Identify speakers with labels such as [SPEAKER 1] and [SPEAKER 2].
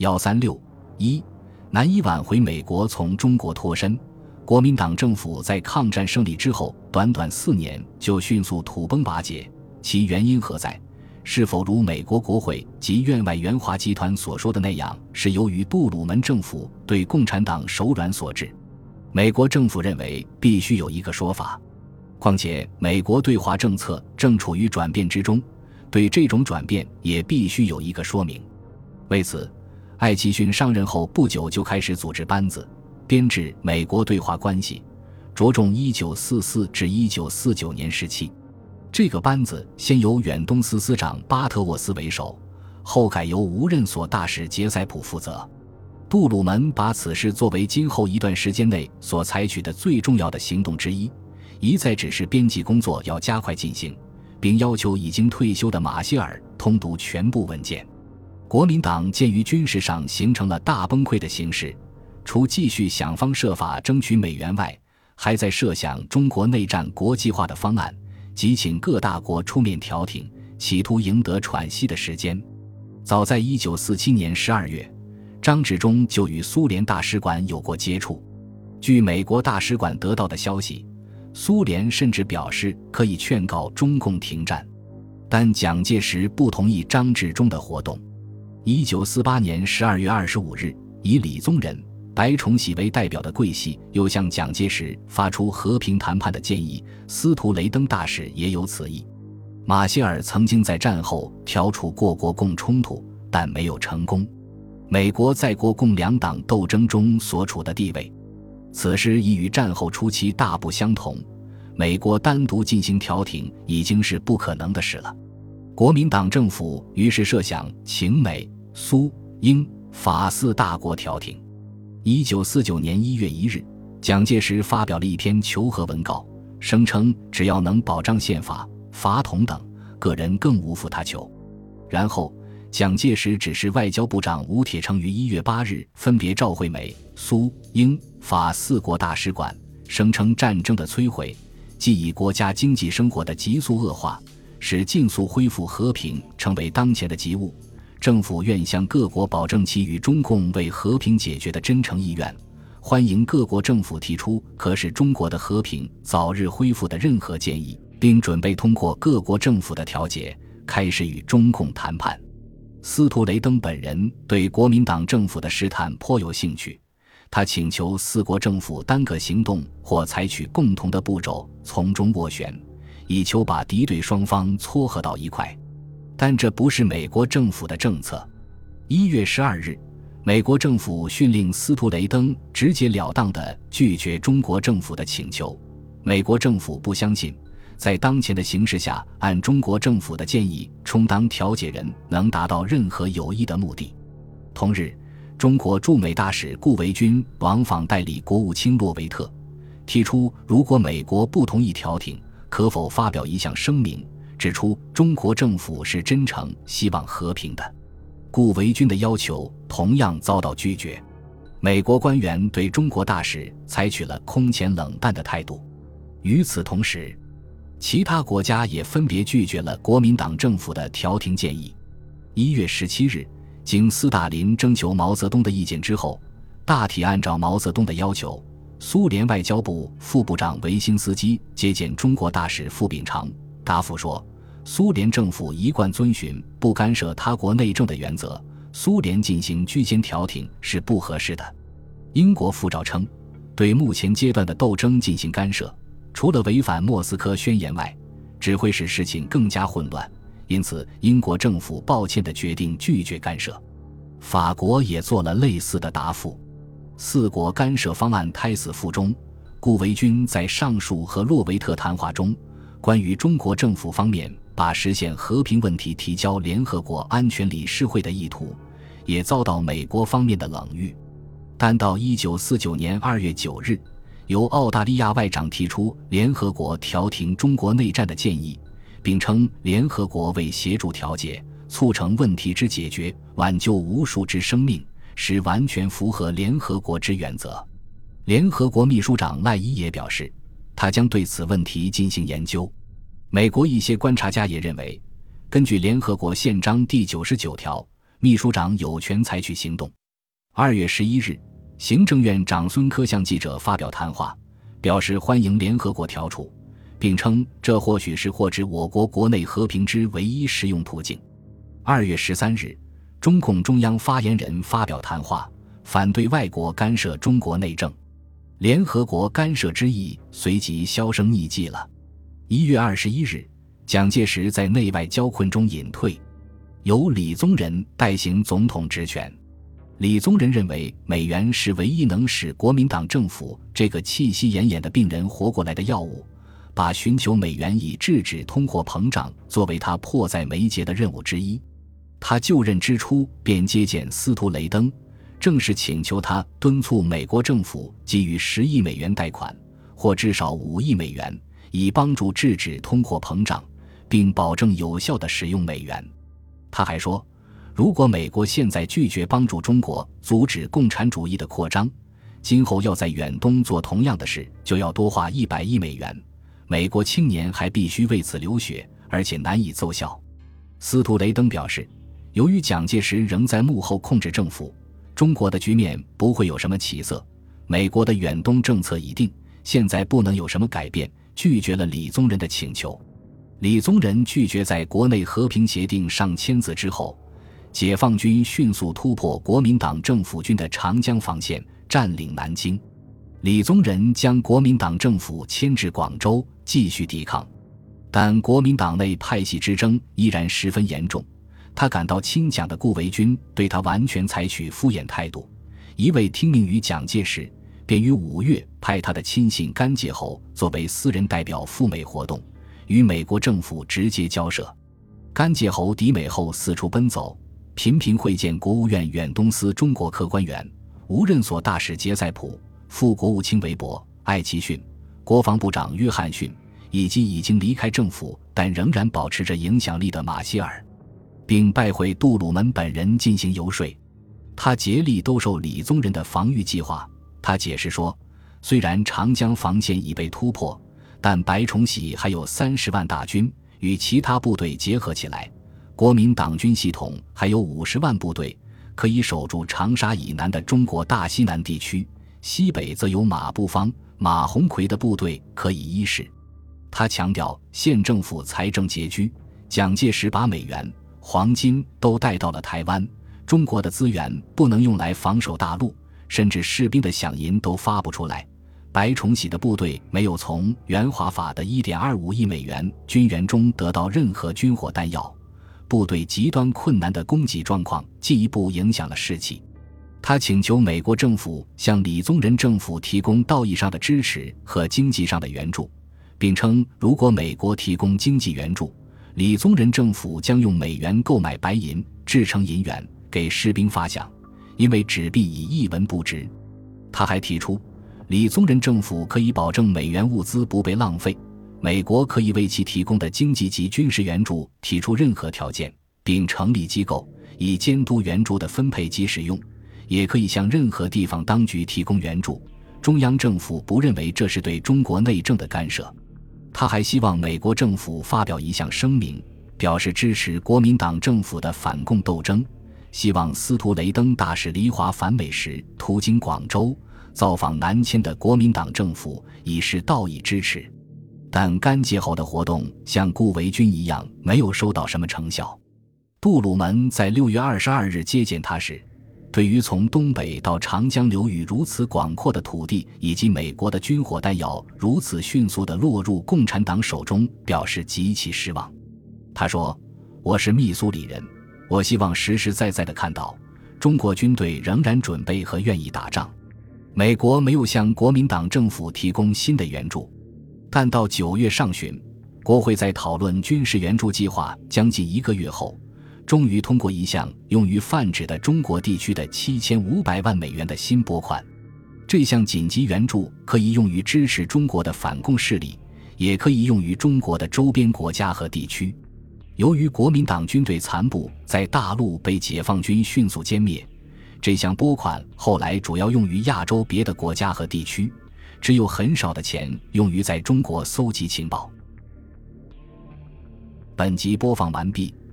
[SPEAKER 1] 幺三六一难以挽回美国从中国脱身。国民党政府在抗战胜利之后，短短四年就迅速土崩瓦解，其原因何在？是否如美国国会及院外援华集团所说的那样，是由于杜鲁门政府对共产党手软所致？美国政府认为必须有一个说法。况且，美国对华政策正处于转变之中，对这种转变也必须有一个说明。为此，艾奇逊上任后不久就开始组织班子，编制美国对华关系，着重1944至1949年时期。这个班子先由远东司司长巴特沃斯为首，后改由无任所大使杰塞普负责。杜鲁门把此事作为今后一段时间内所采取的最重要的行动之一，一再指示编辑工作要加快进行，并要求已经退休的马歇尔通读全部文件。国民党鉴于军事上形成了大崩溃的形势，除继续想方设法争取美元外，还在设想中国内战国际化的方案。即请各大国出面调停，企图赢得喘息的时间。早在一九四七年十二月，张治中就与苏联大使馆有过接触。据美国大使馆得到的消息，苏联甚至表示可以劝告中共停战，但蒋介石不同意张治中的活动。一九四八年十二月二十五日，以李宗仁。白崇禧为代表的桂系又向蒋介石发出和平谈判的建议，司徒雷登大使也有此意。马歇尔曾经在战后调处过国共冲突，但没有成功。美国在国共两党斗争中所处的地位，此时已与战后初期大不相同。美国单独进行调停已经是不可能的事了。国民党政府于是设想请美、苏、英、法四大国调停。一九四九年一月一日，蒋介石发表了一篇求和文告，声称只要能保障宪法、法统等，个人更无负他求。然后，蒋介石指示外交部长吴铁城于一月八日分别召回美、苏、英、法四国大使馆，声称战争的摧毁，既以国家经济生活的急速恶化，使尽速恢复和平成为当前的急务。政府愿向各国保证其与中共为和平解决的真诚意愿，欢迎各国政府提出可使中国的和平早日恢复的任何建议，并准备通过各国政府的调解开始与中共谈判。司徒雷登本人对国民党政府的试探颇有兴趣，他请求四国政府单个行动或采取共同的步骤，从中斡旋，以求把敌对双方撮合到一块。但这不是美国政府的政策。一月十二日，美国政府训令斯图雷登直截了当地拒绝中国政府的请求。美国政府不相信，在当前的形势下，按中国政府的建议充当调解人能达到任何有益的目的。同日，中国驻美大使顾维钧往访代理国务卿洛维特，提出如果美国不同意调停，可否发表一项声明。指出中国政府是真诚希望和平的，顾维钧的要求同样遭到拒绝。美国官员对中国大使采取了空前冷淡的态度。与此同时，其他国家也分别拒绝了国民党政府的调停建议。一月十七日，经斯大林征求毛泽东的意见之后，大体按照毛泽东的要求，苏联外交部副部长维辛斯基接见中国大使傅秉常，答复说。苏联政府一贯遵循不干涉他国内政的原则，苏联进行居间调停是不合适的。英国副照称，对目前阶段的斗争进行干涉，除了违反莫斯科宣言外，只会使事情更加混乱。因此，英国政府抱歉地决定拒绝干涉。法国也做了类似的答复。四国干涉方案胎死腹中。顾维钧在上述和洛维特谈话中，关于中国政府方面。把实现和平问题提交联合国安全理事会的意图，也遭到美国方面的冷遇。但到一九四九年二月九日，由澳大利亚外长提出联合国调停中国内战的建议，并称联合国为协助调解、促成问题之解决、挽救无数之生命，是完全符合联合国之原则。联合国秘书长赖伊也表示，他将对此问题进行研究。美国一些观察家也认为，根据联合国宪章第九十九条，秘书长有权采取行动。二月十一日，行政院长孙科向记者发表谈话，表示欢迎联合国调处，并称这或许是获知我国国内和平之唯一实用途径。二月十三日，中共中央发言人发表谈话，反对外国干涉中国内政，联合国干涉之意随即销声匿迹了。一月二十一日，蒋介石在内外交困中隐退。由李宗仁代行总统职权。李宗仁认为，美元是唯一能使国民党政府这个气息奄奄的病人活过来的药物，把寻求美元以制止通货膨胀作为他迫在眉睫的任务之一。他就任之初便接见司徒雷登，正式请求他敦促美国政府给予十亿美元贷款，或至少五亿美元，以帮助制止通货膨胀，并保证有效的使用美元。他还说，如果美国现在拒绝帮助中国阻止共产主义的扩张，今后要在远东做同样的事，就要多花一百亿美元。美国青年还必须为此流血，而且难以奏效。司徒雷登表示，由于蒋介石仍在幕后控制政府，中国的局面不会有什么起色。美国的远东政策已定，现在不能有什么改变，拒绝了李宗仁的请求。李宗仁拒绝在国内和平协定上签字之后，解放军迅速突破国民党政府军的长江防线，占领南京。李宗仁将国民党政府迁至广州，继续抵抗。但国民党内派系之争依然十分严重。他感到亲蒋的顾维钧对他完全采取敷衍态度，一味听命于蒋介石，便于五月派他的亲信甘介侯作为私人代表赴美活动。与美国政府直接交涉，甘介侯抵美后四处奔走，频频会见国务院远东司中国科官员、无任所大使杰塞普、副国务卿韦伯、艾奇逊、国防部长约翰逊，以及已经离开政府但仍然保持着影响力的马歇尔，并拜会杜鲁门本人进行游说。他竭力兜售李宗仁的防御计划。他解释说，虽然长江防线已被突破。但白崇禧还有三十万大军，与其他部队结合起来，国民党军系统还有五十万部队，可以守住长沙以南的中国大西南地区。西北则有马步芳、马鸿逵的部队可以依恃。他强调，县政府财政拮据，蒋介石把美元、黄金都带到了台湾，中国的资源不能用来防守大陆，甚至士兵的饷银都发不出来。白崇禧的部队没有从援华法的一点二五亿美元军援中得到任何军火弹药，部队极端困难的供给状况进一步影响了士气。他请求美国政府向李宗仁政府提供道义上的支持和经济上的援助，并称如果美国提供经济援助，李宗仁政府将用美元购买白银制成银元给士兵发饷，因为纸币已一文不值。他还提出。李宗仁政府可以保证美元物资不被浪费，美国可以为其提供的经济及军事援助提出任何条件，并成立机构以监督援助的分配及使用，也可以向任何地方当局提供援助。中央政府不认为这是对中国内政的干涉。他还希望美国政府发表一项声明，表示支持国民党政府的反共斗争，希望司徒雷登大使黎华返美时途经广州。造访南迁的国民党政府以示道义支持，但甘介侯的活动像顾维钧一样没有收到什么成效。杜鲁门在六月二十二日接见他时，对于从东北到长江流域如此广阔的土地以及美国的军火弹药如此迅速地落入共产党手中表示极其失望。他说：“我是密苏里人，我希望实实在在地看到中国军队仍然准备和愿意打仗。”美国没有向国民党政府提供新的援助，但到九月上旬，国会在讨论军事援助计划将近一个月后，终于通过一项用于泛指的中国地区的七千五百万美元的新拨款。这项紧急援助可以用于支持中国的反共势力，也可以用于中国的周边国家和地区。由于国民党军队残部在大陆被解放军迅速歼灭。这项拨款后来主要用于亚洲别的国家和地区，只有很少的钱用于在中国搜集情报。本集播放完毕，